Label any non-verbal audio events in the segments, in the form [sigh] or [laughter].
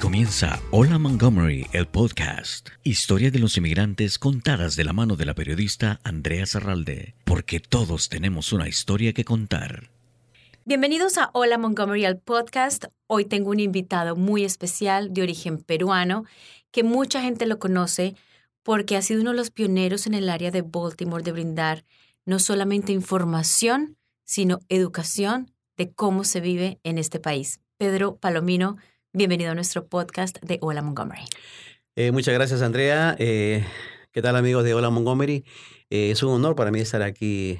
comienza Hola Montgomery, el podcast. Historia de los inmigrantes contadas de la mano de la periodista Andrea Zarralde, porque todos tenemos una historia que contar. Bienvenidos a Hola Montgomery, el podcast. Hoy tengo un invitado muy especial de origen peruano que mucha gente lo conoce porque ha sido uno de los pioneros en el área de Baltimore de brindar no solamente información, sino educación de cómo se vive en este país. Pedro Palomino, bienvenido a nuestro podcast de Hola Montgomery. Eh, muchas gracias, Andrea. Eh, ¿Qué tal, amigos de Hola Montgomery? Eh, es un honor para mí estar aquí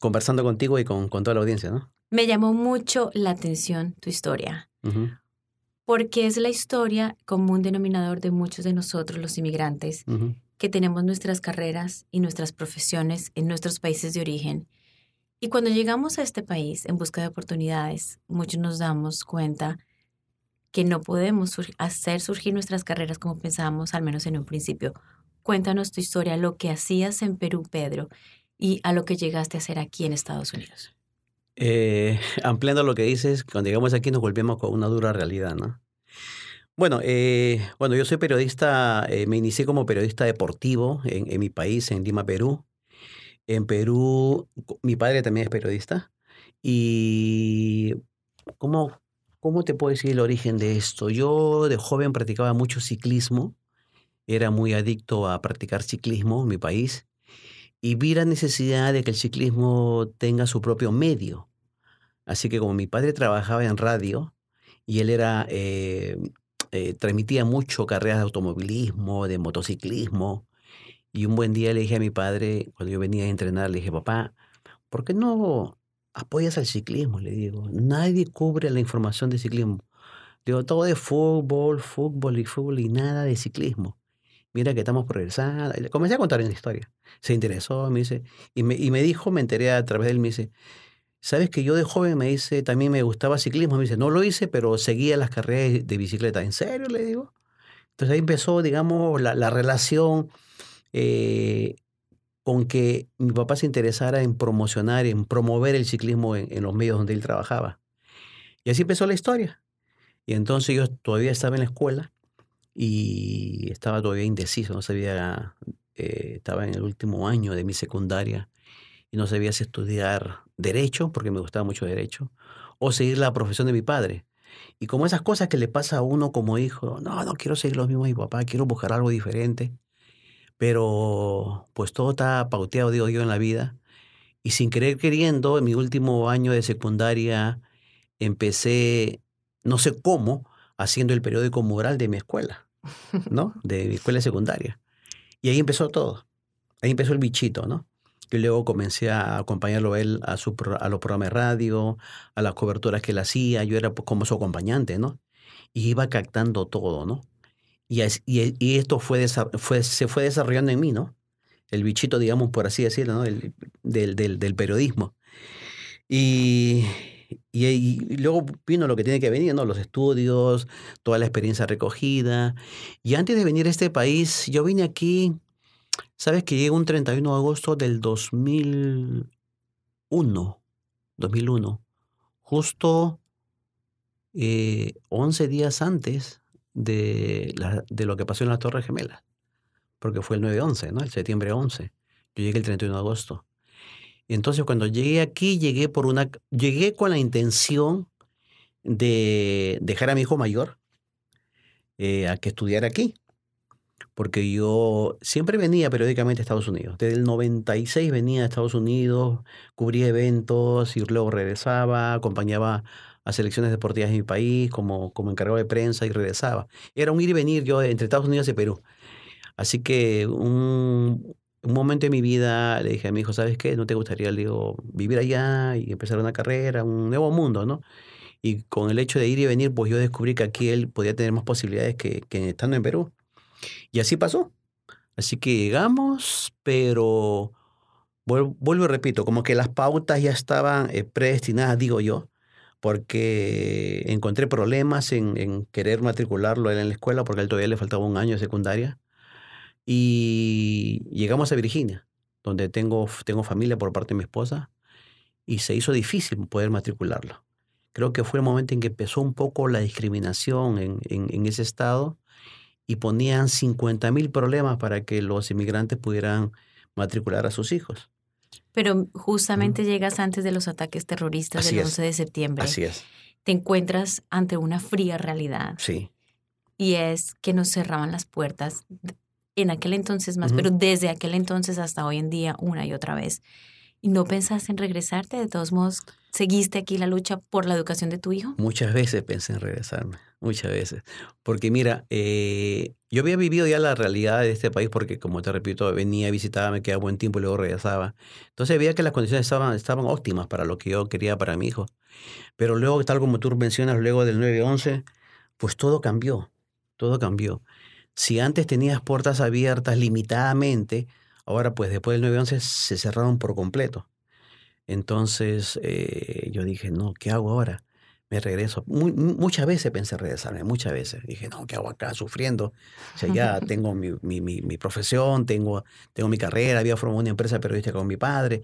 conversando contigo y con, toda la audiencia, ¿no? Me llamó mucho la atención tu historia, porque es la historia como un denominador de muchos de nosotros, los inmigrantes, que tenemos nuestras carreras y nuestras profesiones en nuestros países de origen. Y cuando llegamos a este país en busca de oportunidades, muchos nos damos cuenta que no podemos hacer surgir nuestras carreras como pensábamos, al menos en un principio. Cuéntanos tu historia, lo que hacías en Perú, Pedro, y a lo que llegaste a hacer aquí en Estados Unidos. Eh, [laughs] ampliando lo que dices, cuando llegamos aquí nos volvemos con una dura realidad, ¿no? Bueno, eh, bueno, yo soy periodista, eh, me inicié como periodista deportivo en, en, mi país, en Lima, Perú. En Perú, mi padre también es periodista. Y ¿cómo, cómo te puedo decir el origen de esto? Yo de joven practicaba mucho ciclismo, era muy adicto a practicar ciclismo en mi país y vi la necesidad de que el ciclismo tenga su propio medio. Así que como mi padre trabajaba en radio y él era eh, eh, transmitía mucho carreras de automovilismo, de motociclismo. Y un buen día le dije a mi padre, cuando yo venía a entrenar, le dije, papá, ¿por qué no apoyas al ciclismo? Le digo, nadie cubre la información de ciclismo. Digo, todo de fútbol, fútbol y fútbol y nada de ciclismo. Mira que estamos progresando. Comencé a contar una historia. Se interesó, me dice, y me, y me dijo, me enteré a través de él, me dice, Sabes que yo de joven me dice, también me gustaba ciclismo. Me dice, no lo hice, pero seguía las carreras de bicicleta. ¿En serio? Le digo. Entonces ahí empezó, digamos, la, la relación eh, con que mi papá se interesara en promocionar, en promover el ciclismo en, los medios donde él trabajaba. Y así empezó la historia. Y entonces yo todavía estaba en la escuela y estaba todavía indeciso, no sabía, eh, estaba en el último año de mi secundaria y no sabía si estudiar derecho, porque me gustaba mucho derecho, o seguir la profesión de mi padre. Y como esas cosas que le pasa a uno como hijo, no, no quiero seguir lo mismo de mi papá, quiero buscar algo diferente. Pero pues todo está pauteado, digo yo, en la vida. Y sin querer queriendo, en mi último año de secundaria, empecé, no sé cómo, haciendo el periódico mural de mi escuela, ¿no? [laughs] De mi escuela secundaria. Y ahí empezó todo. Ahí empezó el bichito, ¿no? Y luego comencé a acompañarlo a él a, su, a los programas de radio, a las coberturas que él hacía. Yo era pues, como su acompañante, ¿no? Y iba captando todo, ¿no? Y, esto fue, se fue desarrollando en mí, ¿no? El bichito, digamos, por así decirlo, ¿no? El, del, periodismo. Y, luego vino lo que tiene que venir, ¿no? Los estudios, toda la experiencia recogida. Y antes de venir a este país, yo vine aquí ¿Sabes que llega un 31 de agosto del 2001? 2001. Justo eh, 11 días antes de, la, de, lo que pasó en la Torre Gemela. Porque fue el 9-11, ¿no? El septiembre 11. Yo llegué el 31 de agosto. Y entonces cuando llegué aquí, llegué, por una, llegué con la intención de dejar a mi hijo mayor eh, a que estudiara aquí porque yo siempre venía periódicamente a Estados Unidos. Desde el 96 venía a Estados Unidos, cubría eventos y luego regresaba, acompañaba a selecciones deportivas en mi país como, como encargado de prensa y regresaba. Era un ir y venir yo entre Estados Unidos y Perú. Así que un, un momento en mi vida le dije a mi hijo, ¿sabes qué? ¿No te gustaría digo, vivir allá y empezar una carrera, un nuevo mundo, ¿no? Y con el hecho de ir y venir, pues yo descubrí que aquí él podía tener más posibilidades que, que estando en Perú. Y así pasó. Así que llegamos, pero vuelvo, y repito, como que las pautas ya estaban eh, predestinadas, digo yo, porque encontré problemas en, querer matricularlo en la escuela, porque a él todavía le faltaba un año de secundaria. Y llegamos a Virginia, donde tengo, tengo familia por parte de mi esposa, y se hizo difícil poder matricularlo. creo que fue el momento en que empezó un poco la discriminación en, en, ese estado y ponían 50 mil problemas para que los inmigrantes pudieran matricular a sus hijos. Pero justamente llegas antes de los ataques terroristas del 11 de septiembre. Así es. Te encuentras ante una fría realidad. Sí. Y es que nos cerraban las puertas en aquel entonces más, pero desde aquel entonces hasta hoy en día una y otra vez. ¿Y no pensaste en regresarte? De todos modos, ¿seguiste aquí la lucha por la educación de tu hijo? Muchas veces pensé en regresarme, muchas veces. Porque mira, eh, yo había vivido ya la realidad de este país porque, como te repito, venía, visitaba, me quedaba buen tiempo y luego regresaba. Entonces veía que las condiciones estaban, estaban óptimas para lo que yo quería para mi hijo. Pero luego, tal como tú mencionas, luego del 9-11, pues todo cambió, todo cambió. Si antes tenías puertas abiertas limitadamente, ahora pues después del 9-11 se cerraron por completo. Entonces eh, yo dije, no, ¿qué hago ahora? Me regreso. muchas veces pensé regresarme, muchas veces. Dije, no, ¿qué hago acá sufriendo? O sea, ya [laughs] tengo mi, mi, mi, profesión, tengo, tengo mi carrera, había formado una empresa periodística con mi padre.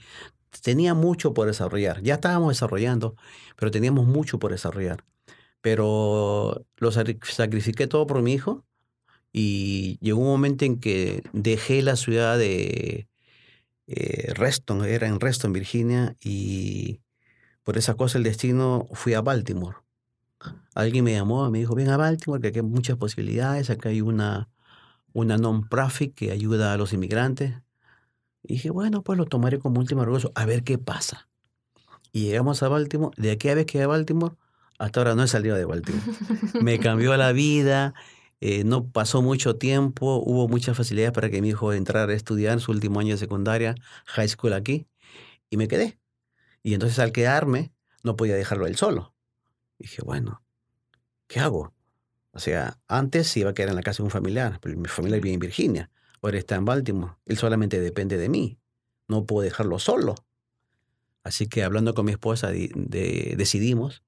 Tenía mucho por desarrollar. Ya estábamos desarrollando, pero teníamos mucho por desarrollar. Pero lo sacrifiqué todo por mi hijo y llegó un momento en que dejé la ciudad de eh, Reston, era en Reston, Virginia, y por esa cosa el destino fui a Baltimore. Alguien me llamó, me dijo, ven a Baltimore, que aquí hay muchas posibilidades, acá hay una, una non-profit que ayuda a los inmigrantes. Y dije, bueno, pues lo tomaré como último recurso, a ver qué pasa. Y llegamos a Baltimore, de aquella vez que a Baltimore, hasta ahora no he salido de Baltimore. me cambió la vida, eh, no pasó mucho tiempo, hubo muchas facilidades para que mi hijo entrara a estudiar su último año de secundaria, high school aquí, y me quedé. Y entonces al quedarme, no podía dejarlo él solo. dije, bueno, ¿qué hago? O sea, antes iba a quedar en la casa de un familiar, pero mi familia vive en Virginia, ahora está en Baltimore. Él solamente depende de mí. No puedo dejarlo solo. Así que hablando con mi esposa, decidimos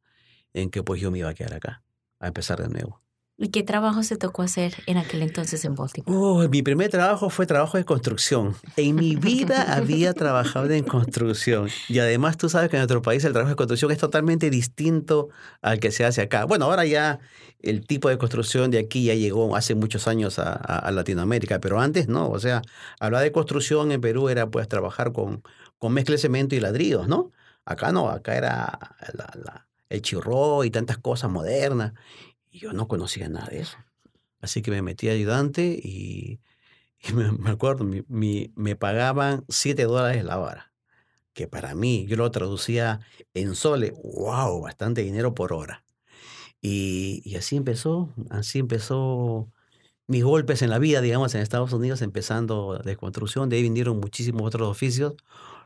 en que pues yo me iba a quedar acá, a empezar de nuevo. ¿Y qué trabajo se tocó hacer en aquel entonces en Baltimore? Oh, mi primer trabajo fue trabajo de construcción. En mi vida [laughs] había trabajado en construcción. Y además tú sabes que en nuestro país el trabajo de construcción es totalmente distinto al que se hace acá. Bueno, ahora ya el tipo de construcción de aquí ya llegó hace muchos años a, Latinoamérica, pero antes no. O sea, hablar de construcción en Perú era pues trabajar con, con mezcla de cemento y ladrillos, ¿no? Acá no, acá era el chirro y tantas cosas modernas yo no conocía nada de eso. Así que me metí ayudante y, me, acuerdo, mi, me pagaban 7 dólares la hora, que para mí, yo lo traducía en soles, wow, bastante dinero por hora. Y, y, así empezó, así empezó mis golpes en la vida, digamos, en Estados Unidos, empezando de construcción, de ahí vinieron muchísimos otros oficios,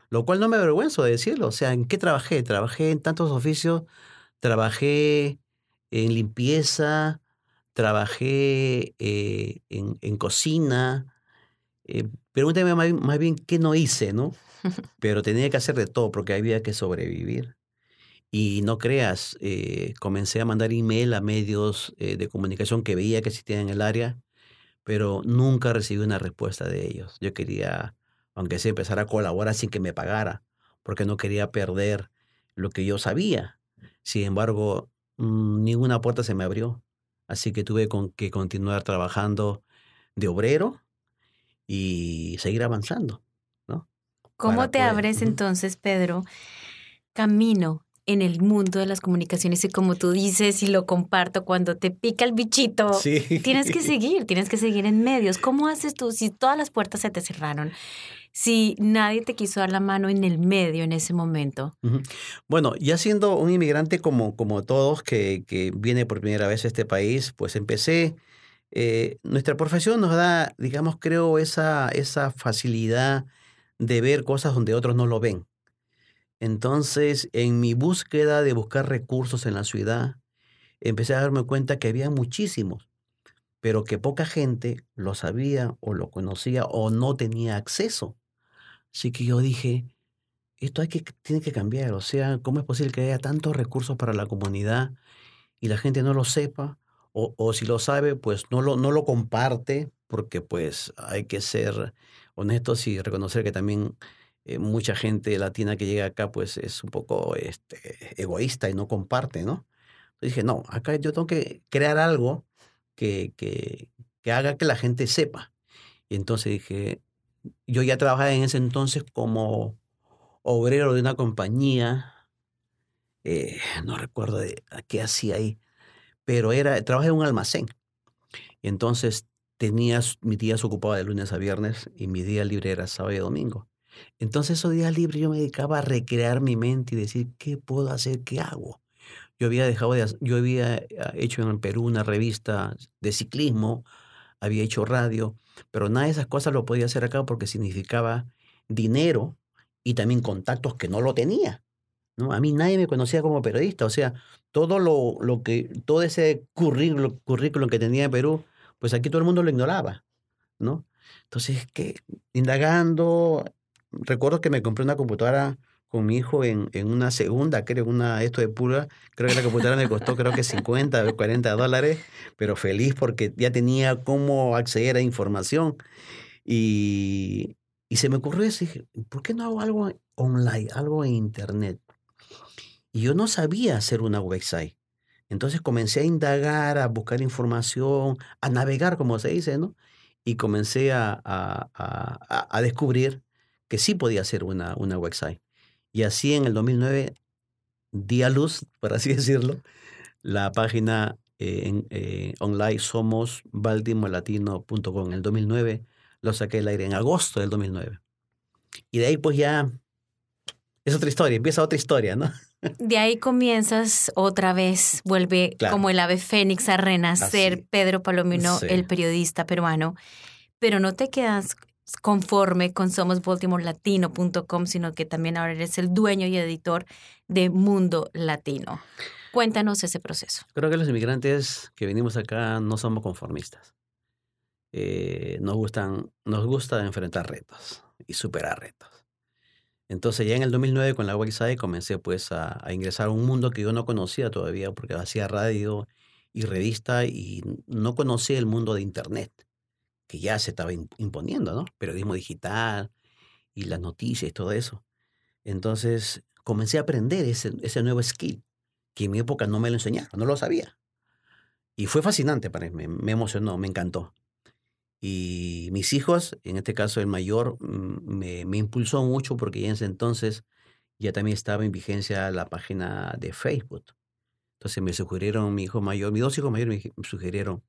lo cual no me avergüenzo de decirlo. O sea, ¿en qué trabajé? Trabajé en tantos oficios, trabajé en limpieza, trabajé eh, en, cocina. Eh, pregúntame más, bien qué no hice, ¿no? [laughs] Pero tenía que hacer de todo porque había que sobrevivir. Y no creas, eh, comencé a mandar email a medios de comunicación que veía que existían en el área, pero nunca recibí una respuesta de ellos. Yo quería, aunque sea, empezar a colaborar sin que me pagara, porque no quería perder lo que yo sabía. Sin embargo, ninguna puerta se me abrió. Así que tuve con que continuar trabajando de obrero y seguir avanzando. ¿no? ¿Cómo te abres entonces, Pedro, camino en el mundo de las comunicaciones y como tú dices y lo comparto, cuando te pica el bichito, tienes que [laughs] seguir, tienes que seguir en medios. ¿Cómo haces tú si todas las puertas se te cerraron? Si nadie te quiso dar la mano en el medio en ese momento? Bueno, ya siendo un inmigrante como, como todos que, que viene por primera vez a este país, pues empecé, eh, nuestra profesión nos da, digamos, creo, esa, esa facilidad de ver cosas donde otros no lo ven. Entonces, en mi búsqueda de buscar recursos en la ciudad, empecé a darme cuenta que había muchísimos pero que poca gente lo sabía o lo conocía o no tenía acceso. Así que yo dije, esto hay que, tiene que cambiar. O sea, ¿cómo es posible que haya tantos recursos para la comunidad y la gente no lo sepa? O, o si lo sabe, pues no lo, no lo comparte, porque pues hay que ser honestos y reconocer que también eh, mucha gente latina que llega acá pues es un poco este, egoísta y no comparte, ¿no? Dije, no, acá yo tengo que crear algo que, que, que haga que la gente sepa. Y entonces dije, yo ya trabajaba en ese entonces como obrero de una compañía, eh, no recuerdo de qué hacía ahí, pero era, trabajé en un almacén. Y entonces tenía, mi día se ocupaba de lunes a viernes y mi día libre era sábado y domingo. Entonces esos días libres yo me dedicaba a recrear mi mente y decir, ¿qué puedo hacer? ¿Qué hago? Yo había dejado de, yo había ah, hecho en Perú una revista de ciclismo, había hecho radio, pero nada de esas cosas lo podía hacer acá porque significaba dinero y también contactos que no lo tenía. ¿no? A mí nadie me conocía como periodista, o sea, todo lo, lo que, todo ese currículum, currículum que tenía en Perú, pues aquí todo el mundo lo ignoraba, ¿no? Entonces, indagando, recuerdo que me compré una computadora con mi hijo en, en una segunda, creo, una esto de pura, creo que la computadora me costó creo que 50 o 40 dólares, pero feliz porque ya tenía cómo acceder a información. Y, y se me ocurrió dije, ¿por qué no hago algo online, algo en internet? Y yo no sabía hacer una website. Entonces comencé a indagar, a buscar información, a navegar, como se dice, ¿no? Y comencé a, a, a, a descubrir que sí podía hacer una, una website. Y así en el 2009 di a luz, [laughs] por así decirlo, la página eh, en, eh, online somos baltimorelatino.com. En el 2009 lo saqué al aire en agosto del 2009. Y de ahí pues ya es otra historia, empieza otra historia, ¿no? [laughs] De ahí comienzas otra vez, vuelve como el ave fénix a renacer Pedro Palomino, el periodista peruano, pero no te quedas conforme con somosbaltimorelatino.com, sino que también ahora eres el dueño y editor de Mundo Latino. Cuéntanos ese proceso. Creo que los inmigrantes que venimos acá no somos conformistas. Eh, nos, gustan, nos gusta enfrentar retos y superar retos. Entonces ya en el 2009 con la website comencé pues a, ingresar a un mundo que yo no conocía todavía porque hacía radio y revista y no conocía el mundo de Internet, que ya se estaba imponiendo, ¿no? Periodismo digital y las noticias y todo eso. Entonces comencé a aprender ese, nuevo skill que en mi época no me lo enseñaron, no lo sabía. Y fue fascinante para mí, me emocionó, me encantó. Y mis hijos, en este caso el mayor, mm, me, me impulsó mucho porque ya en ese entonces ya también estaba en vigencia la página de Facebook. Entonces me sugirieron, mi hijo mayor, mis dos hijos mayores me sugirieron,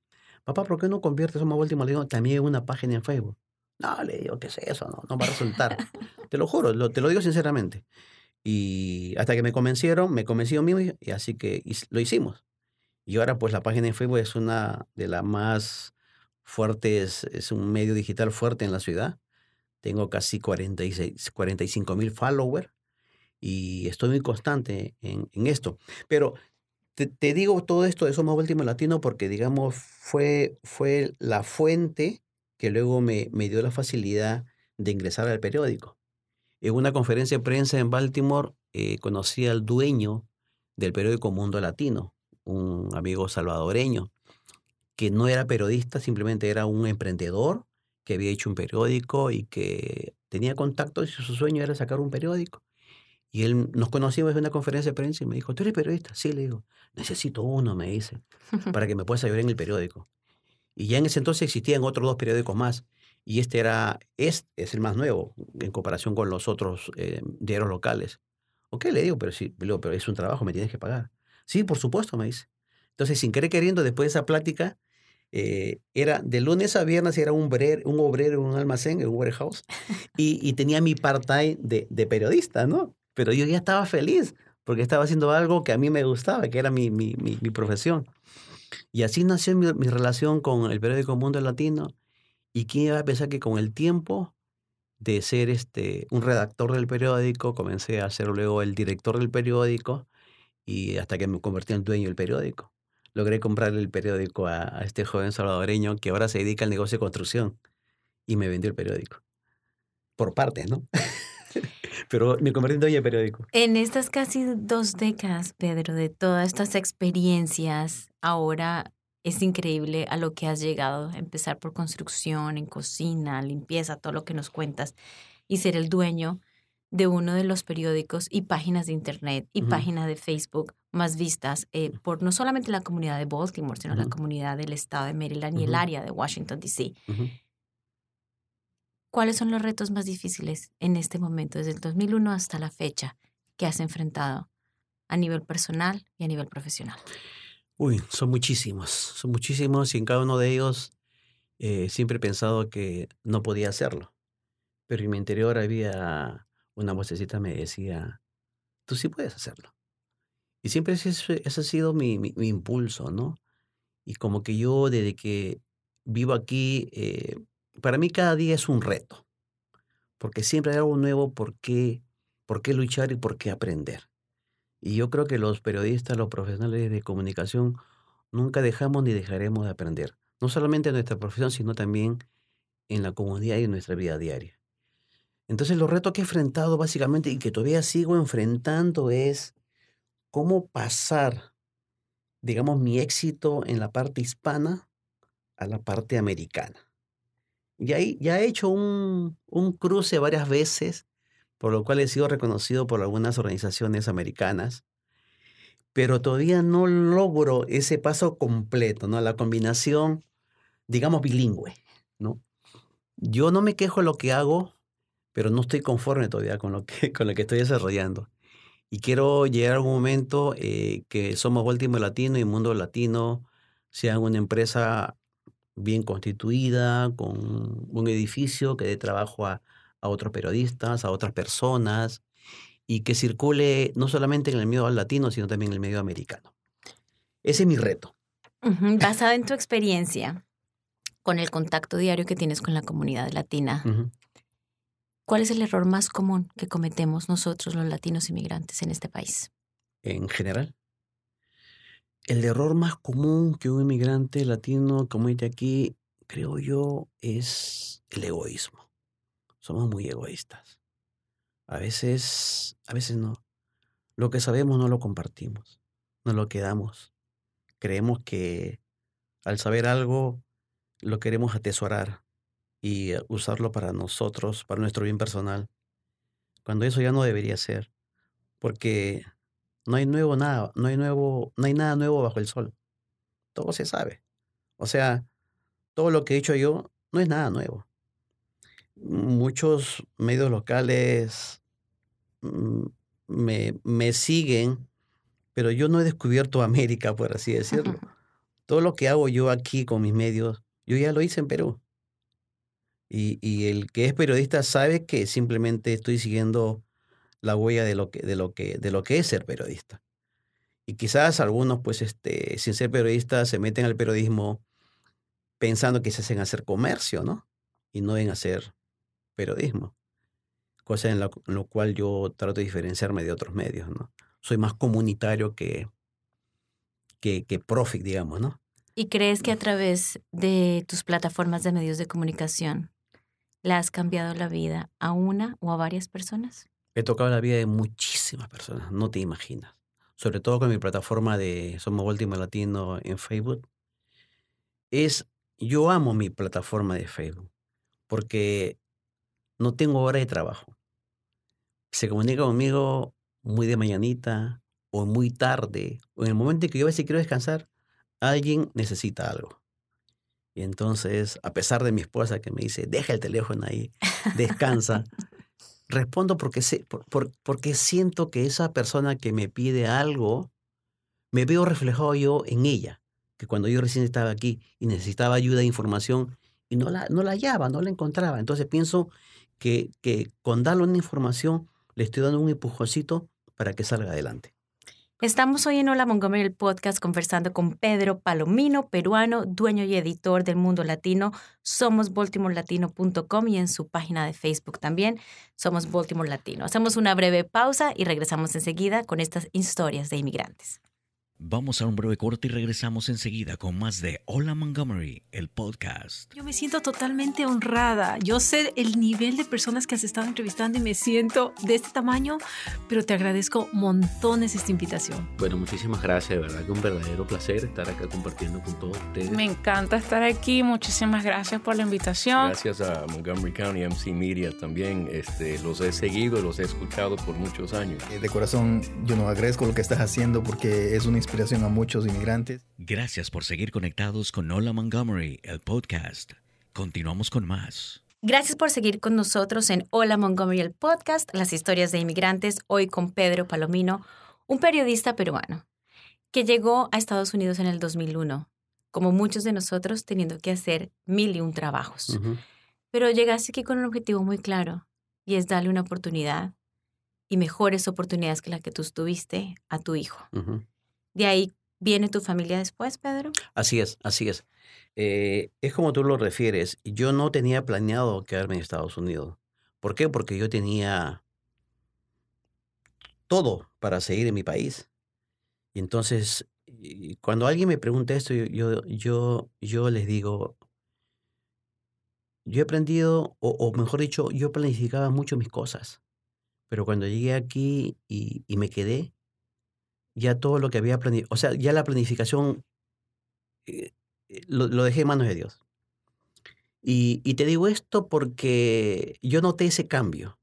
papá, ¿por qué no conviertes a último digo, también en una página en Facebook? No, le digo, ¿qué es eso? No, no va a resultar. [laughs] te lo juro, lo, te lo digo sinceramente. Y hasta que me convencieron, me convenció mismo y así que lo hicimos. Y ahora pues la página en Facebook es una de las más fuerte, es, un medio digital fuerte en la ciudad. Tengo casi 46, 45 mil followers y estoy muy constante en, en esto. Pero te, digo todo esto de Somos Último Latino porque, digamos, fue, fue la fuente que luego me, me dio la facilidad de ingresar al periódico. En una conferencia de prensa en Baltimore eh, conocí al dueño del periódico Mundo Latino, un amigo salvadoreño, que no era periodista, simplemente era un emprendedor que había hecho un periódico y que tenía contactos y su sueño era sacar un periódico. Y él nos conocimos en una conferencia de prensa y me dijo, ¿tú eres periodista? Sí, le digo, necesito uno, me dice, [laughs] para que me puedas ayudar en el periódico. Y ya en ese entonces existían otros dos periódicos más. Y este era, es, es el más nuevo en comparación con los otros eh, diarios locales. Ok, le digo, pero sí, pero es un trabajo, me tienes que pagar. Sí, por supuesto, me dice. Entonces, sin querer queriendo, después de esa plática, eh, era de lunes a viernes, era un obrero, un obrero en un almacén, en un warehouse, [laughs] y, y tenía mi part-time de, de, periodista, ¿no? Pero yo ya estaba feliz porque estaba haciendo algo que a mí me gustaba, que era mi, mi, mi, profesión. Y así nació mi, mi, relación con el periódico Mundo Latino. ¿Y quién iba a pensar que con el tiempo de ser este, un redactor del periódico, comencé a ser luego el director del periódico y hasta que me convertí en dueño del periódico logré comprarle el periódico a, este joven salvadoreño que ahora se dedica al negocio de construcción y me vendió el periódico. Por partes, ¿no? [laughs] [laughs] Pero me convertí en de periódico. En estas casi dos décadas, Pedro, de todas estas experiencias, ahora es increíble a lo que has llegado. Empezar por construcción, en cocina, limpieza, todo lo que nos cuentas y ser el dueño de uno de los periódicos y páginas de Internet y páginas de Facebook más vistas eh, por no solamente la comunidad de Baltimore, sino la comunidad del estado de Maryland y el área de Washington, D.C. ¿Cuáles son los retos más difíciles en este momento, desde el 2001 hasta la fecha, que has enfrentado a nivel personal y a nivel profesional? Uy, son muchísimos, son muchísimos y en cada uno de ellos eh, siempre he pensado que no podía hacerlo. Pero en mi interior había una vocecita me decía, tú sí puedes hacerlo. Y siempre ese, ese ha sido mi, mi, impulso, ¿no? Y como que yo desde que vivo aquí, eh, para mí cada día es un reto, porque siempre hay algo nuevo por qué, por qué luchar y por qué aprender. Y yo creo que los periodistas, los profesionales de comunicación, nunca dejamos ni dejaremos de aprender, no solamente en nuestra profesión, sino también en la comunidad y en nuestra vida diaria. Entonces, los retos que he enfrentado básicamente y que todavía sigo enfrentando es cómo pasar, digamos, mi éxito en la parte hispana a la parte americana. Y ya he hecho un, un cruce varias veces, por lo cual he sido reconocido por algunas organizaciones americanas, pero todavía no logro ese paso completo, ¿no? La combinación, digamos, bilingüe, ¿no? Yo no me quejo de lo que hago, pero no estoy conforme todavía con lo que, [laughs] con lo que estoy desarrollando. Y quiero llegar a un momento eh, que somos Baltimore Latino y Mundo Latino sea una empresa bien constituida, con un edificio que dé trabajo a, a otros periodistas, a otras personas, y que circule no solamente en el medio latino, sino también en el medio americano. Ese es mi reto. [laughs] Basado en tu experiencia, con el contacto diario que tienes con la comunidad latina, ¿Cuál es el error más común que cometemos nosotros los latinos inmigrantes en este país? En general. El error más común que un inmigrante latino comete aquí, creo yo, es el egoísmo. Somos muy egoístas. A veces, a veces no. Lo que sabemos no lo compartimos, no lo quedamos. Creemos que al saber algo lo queremos atesorar y eh, usarlo para nosotros, para nuestro bien personal, cuando eso ya no debería ser, porque no hay nuevo nada, no hay nuevo, no hay nada nuevo bajo el sol. Todo se sabe. O sea, todo lo que he hecho yo no es nada nuevo. Muchos medios locales mm, me, me siguen, pero yo no he descubierto América, por así decirlo. [laughs] Todo lo que hago yo aquí con mis medios, yo ya lo hice en Perú. Y, el que es periodista sabe que simplemente estoy siguiendo la huella de lo que, de lo que, de lo que es ser periodista. Y quizás algunos, pues, este, sin ser periodistas, se meten al periodismo pensando que se hacen hacer comercio, ¿no? Y no en hacer periodismo. Cosa en, lo cual yo trato de diferenciarme de otros medios, ¿no? Soy más comunitario que, que, que profit, digamos, ¿no? ¿Y crees que a través de tus plataformas de medios de comunicación ¿Le has cambiado la vida a una o a varias personas? He tocado la vida de muchísimas personas, no te imaginas. Sobre todo con mi plataforma de Somos Último Latino en Facebook. Es, yo amo mi plataforma de Facebook porque no tengo hora de trabajo. Se comunica conmigo muy de mañanita o muy tarde o en el momento en que yo a veces quiero descansar, alguien necesita algo. Y entonces, a pesar de mi esposa que me dice, deja el teléfono ahí, descansa, [laughs] respondo porque, sé, porque siento que esa persona que me pide algo, me veo reflejado yo en ella, que cuando yo recién estaba aquí y necesitaba ayuda e información y no la, no la hallaba, no la encontraba. Entonces pienso que, que con darle una información le estoy dando un empujoncito para que salga adelante. Estamos hoy en Hola Montgomery, el podcast, conversando con Pedro Palomino, peruano, dueño y editor del Mundo Latino. Somos baltimorelatino.com y en su página de Facebook también somos Baltimore Latino. Hacemos una breve pausa y regresamos enseguida con estas historias de inmigrantes. Vamos a un breve corte y regresamos enseguida con más de Hola Montgomery, el podcast. Yo me siento totalmente honrada. Yo sé el nivel de personas que has estado entrevistando y me siento de este tamaño, pero te agradezco montones esta invitación. Bueno, muchísimas gracias, de verdad que un verdadero placer estar acá compartiendo con todos ustedes. Me encanta estar aquí, muchísimas gracias por la invitación. Gracias a Montgomery County MC Media también, este, los he seguido, los he escuchado por muchos años. Eh, de corazón, yo no agradezco lo que estás haciendo porque es una inspiración inspiración a muchos inmigrantes. Gracias por seguir conectados con Hola Montgomery, el podcast. Continuamos con más. Gracias por seguir con nosotros en Hola Montgomery, el podcast, las historias de inmigrantes, hoy con Pedro Palomino, un periodista peruano que llegó a Estados Unidos en el 2001, como muchos de nosotros teniendo que hacer mil y un trabajos. Pero llegaste aquí con un objetivo muy claro y es darle una oportunidad y mejores oportunidades que la que tú tuviste a tu hijo. ¿De ahí viene tu familia después, Pedro? Así es, así es. Eh, es como tú lo refieres. Yo no tenía planeado quedarme en Estados Unidos. ¿Por qué? Porque yo tenía todo para seguir en mi país. Y entonces, cuando alguien me pregunta esto, yo, yo, yo, les digo, yo he aprendido, o, o, mejor dicho, yo planificaba mucho mis cosas. Pero cuando llegué aquí y, y me quedé, ya todo lo que había planificado, o sea, ya la planificación eh, eh, lo, dejé en manos de Dios. Y, te digo esto porque yo noté ese cambio.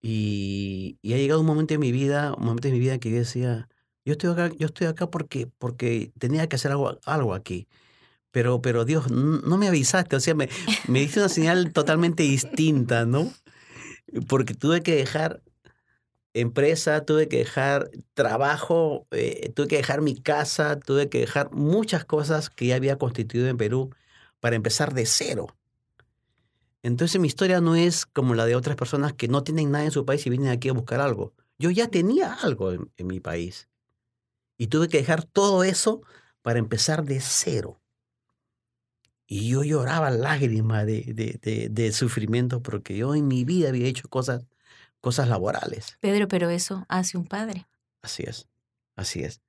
Y, ha llegado un momento en mi vida, un momento en mi vida que yo decía, yo estoy acá, yo estoy acá porque, porque tenía que hacer algo, algo aquí. Pero, pero Dios, no me avisaste, o sea, me, me diste una señal totalmente distinta, ¿no? Porque tuve que dejar empresa, tuve que dejar trabajo, eh, tuve que dejar mi casa, tuve que dejar muchas cosas que ya había constituido en Perú para empezar de cero. Entonces mi historia no es como la de otras personas que no tienen nada en su país y vienen aquí a buscar algo. Yo ya tenía algo en, mi país. Y tuve que dejar todo eso para empezar de cero. Y yo lloraba lágrimas de, de, de sufrimiento porque yo en mi vida había hecho cosas cosas laborales. Pedro, pero eso hace un padre. Así es, así es.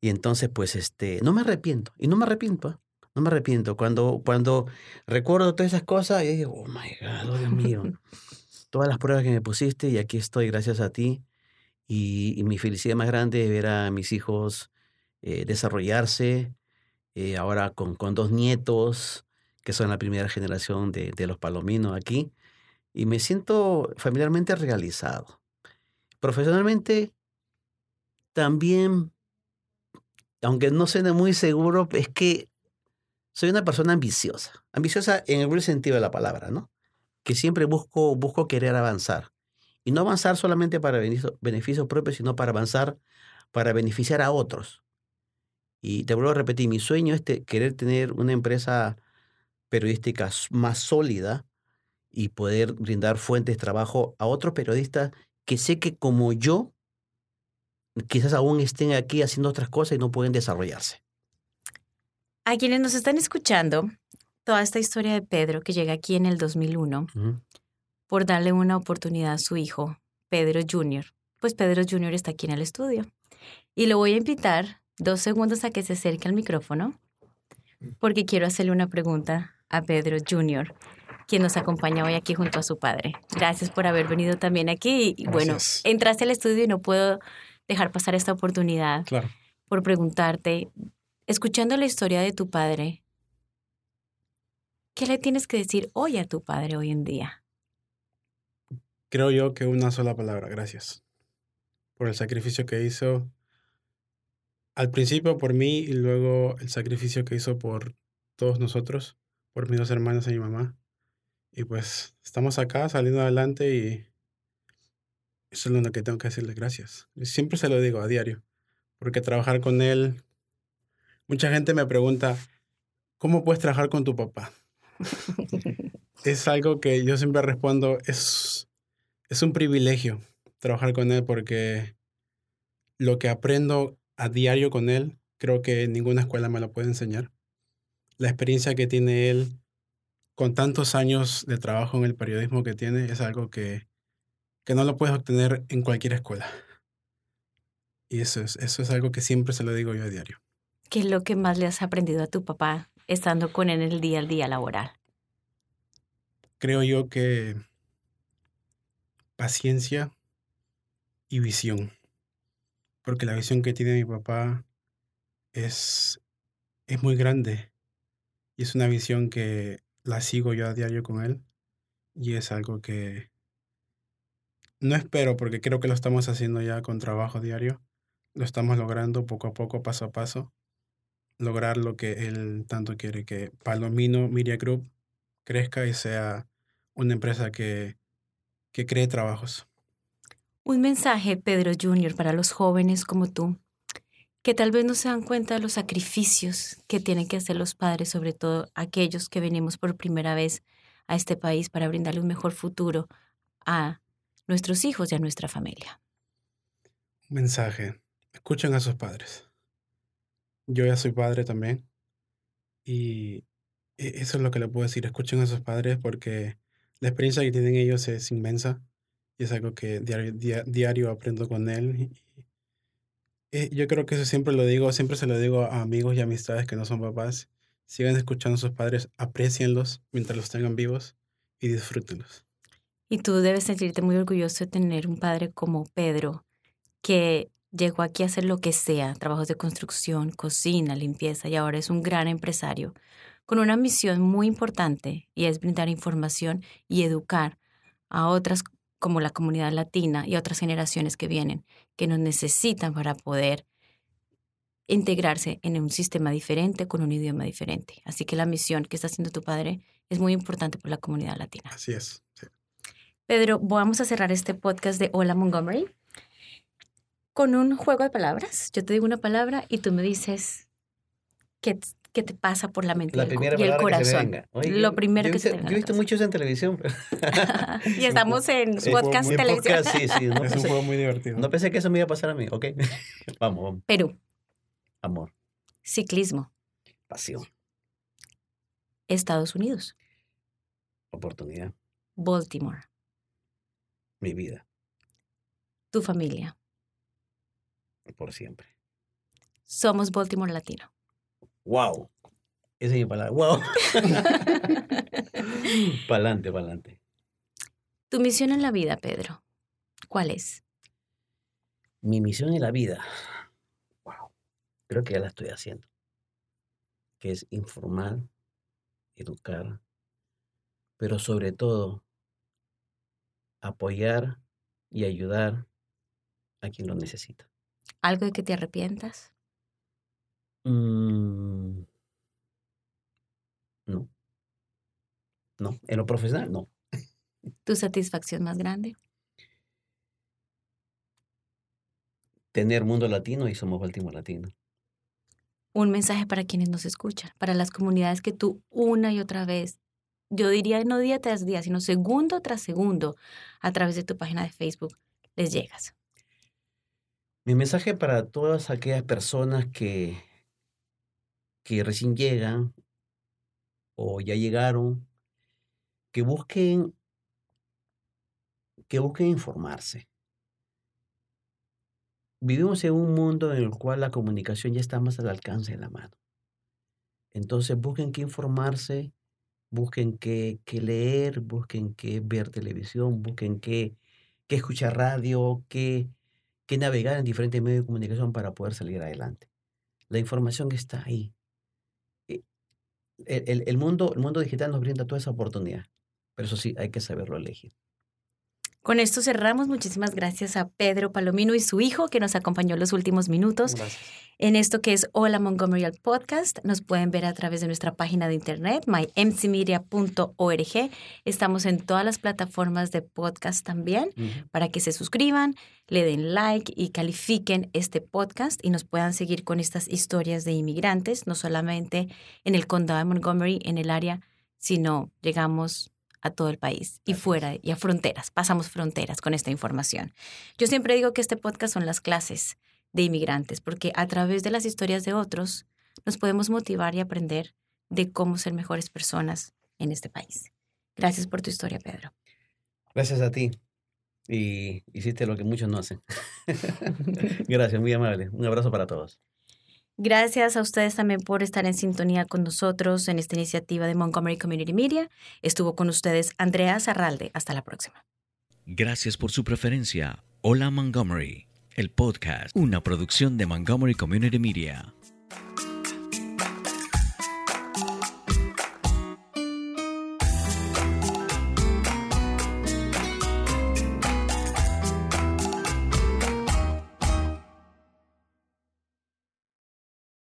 Y entonces, pues, este, no me arrepiento, y no me arrepiento, ¿eh? no me arrepiento. Cuando, cuando recuerdo todas esas cosas, y digo, oh my God, oh, Dios mío, [laughs] todas las pruebas que me pusiste, y aquí estoy gracias a ti. Y, mi felicidad más grande es ver a mis hijos eh, desarrollarse, eh, ahora con, con dos nietos, que son la primera generación de, de los palominos aquí y me siento familiarmente realizado. Profesionalmente, también, aunque no suene muy seguro, es que soy una persona ambiciosa. Ambiciosa en el buen sentido de la palabra, ¿no? Que siempre busco, busco querer avanzar. Y no avanzar solamente para beneficio, propio, sino para avanzar, para beneficiar a otros. Y te vuelvo a repetir, mi sueño es querer tener una empresa periodística más sólida, y poder brindar fuentes de trabajo a otros periodistas que sé que como yo, quizás aún estén aquí haciendo otras cosas y no pueden desarrollarse. A quienes nos están escuchando, toda esta historia de Pedro que llega aquí en el 2001 por darle una oportunidad a su hijo, Pedro Jr., pues Pedro Jr. está aquí en el estudio. Y lo voy a invitar dos segundos a que se acerque al micrófono porque quiero hacerle una pregunta a Pedro Jr quien nos acompaña hoy aquí junto a su padre. Gracias por haber venido también aquí. Y bueno, entraste al estudio y no puedo dejar pasar esta oportunidad claro. por preguntarte, escuchando la historia de tu padre, ¿qué le tienes que decir hoy a tu padre hoy en día? Creo yo que una sola palabra, gracias. Por el sacrificio que hizo al principio por mí y luego el sacrificio que hizo por todos nosotros, por mis dos hermanas y mi mamá. Y pues estamos acá saliendo adelante y eso es lo que tengo que decirle gracias. Siempre se lo digo a diario, porque trabajar con él, mucha gente me pregunta, ¿cómo puedes trabajar con tu papá? es algo que yo siempre respondo, es, es un privilegio trabajar con él porque lo que aprendo a diario con él, creo que ninguna escuela me lo puede enseñar. La experiencia que tiene él, con tantos años de trabajo en el periodismo que tiene, es algo que, que no lo puedes obtener en cualquier escuela. Y eso es, eso es algo que siempre se lo digo yo a diario. ¿Qué es lo que más le has aprendido a tu papá estando con él en el día al día laboral? Creo yo que paciencia y visión. Porque la visión que tiene mi papá es, es muy grande. Y es una visión que la sigo yo a diario con él. Y es algo que no espero, porque creo que lo estamos haciendo ya con trabajo diario. Lo estamos logrando poco a poco, paso a paso. Lograr lo que él tanto quiere, que Palomino Media Group crezca y sea una empresa que, que cree trabajos. Un mensaje, Pedro Jr., para los jóvenes como tú, que tal vez no se dan cuenta de los sacrificios que tienen que hacer los padres, sobre todo aquellos que venimos por primera vez a este país para brindarle un mejor futuro a nuestros hijos y a nuestra familia. Mensaje. Escuchen a sus padres. Yo ya soy padre también. Y e, eso es lo que le puedo decir. Escuchen a sus padres porque la experiencia que tienen ellos es inmensa y es algo que diario aprendo con él. Eh, yo creo que eso siempre lo digo, siempre se lo digo a amigos y amistades que no son papás. Sigan escuchando a sus padres, aprecienlos mientras los tengan vivos y disfrútenlos. Y tú debes sentirte muy orgulloso de tener un padre como Pedro, que llegó aquí a hacer lo que sea, trabajos de construcción, cocina, limpieza, y ahora es un gran empresario, con una misión muy importante, y es brindar información y educar a otras como la comunidad latina y otras generaciones que vienen, que nos necesitan para poder integrarse en un sistema diferente, con un idioma diferente. Así que la misión que está haciendo tu padre es muy importante por la comunidad latina. Así es. Pedro, vamos a cerrar este podcast de Hola Montgomery con un juego de palabras. Yo te digo una palabra y tú me dices qué, qué te pasa por la mente y el, corazón. Lo primero que se te venga. Yo he visto mucho eso en televisión. [laughs] y estamos en podcast televisión. sí, sí, no [laughs] es un juego muy divertido. No pensé que eso me iba a pasar a mí. Ok, [laughs] vamos, vamos. Perú. Amor. Ciclismo. Pasión. Estados Unidos. Oportunidad. Baltimore. Mi vida. Tu familia. Por siempre. Somos Baltimore Latino. Wow. Esa es mi palabra. Wow. [laughs] pa'lante, pa'lante. Tu misión en la vida, Pedro. ¿Cuál es? Mi misión en la vida. Wow. Creo que ya la estoy haciendo. Que es informar, educar, pero sobre todo apoyar y ayudar a quien lo necesita. ¿Algo de que te arrepientas? Mm, no. No. En lo profesional, no. ¿Tu satisfacción más grande? Tener mundo latino y somos Baltimore Latino. Un mensaje para quienes nos escuchan, para las comunidades que tú una y otra vez, yo diría no día tras día, sino segundo tras segundo, a través de tu página de Facebook, les llegas. Mi mensaje para todas aquellas personas que que recién llegan o ya llegaron, que busquen, que busquen informarse. Vivimos en un mundo en el cual la comunicación ya está más al alcance de la mano. Entonces busquen qué informarse, busquen qué, leer, busquen qué ver televisión, busquen qué escuchar radio, qué, qué navegar en diferentes medios de comunicación para poder salir adelante. La información está ahí el, el, mundo, el mundo digital nos brinda toda esa oportunidad, pero eso sí, hay que saberlo elegir. Con esto cerramos. Muchísimas gracias a Pedro Palomino y su hijo que nos acompañó los últimos minutos en esto que es Hola Montgomery al podcast. Nos pueden ver a través de nuestra página de internet, mymcmedia.org. Estamos en todas las plataformas de podcast también para que se suscriban, le den like y califiquen este podcast y nos puedan seguir con estas historias de inmigrantes, no solamente en el condado de Montgomery, en el área, sino llegamos a todo el país y fuera y a fronteras. Pasamos fronteras con esta información. Yo siempre digo que este podcast son las clases de inmigrantes, porque a través de las historias de otros nos podemos motivar y aprender de cómo ser mejores personas en este país. Gracias por tu historia, Pedro. Gracias a ti. Y hiciste lo que muchos no hacen. [laughs] [laughs] Gracias, muy amable. Un abrazo para todos. Gracias a ustedes también por estar en sintonía con nosotros en esta iniciativa de Montgomery Community Media. Estuvo con ustedes Andrea Zarralde. Hasta la próxima. Gracias por su preferencia. Hola Montgomery, el podcast, una producción de Montgomery Community Media.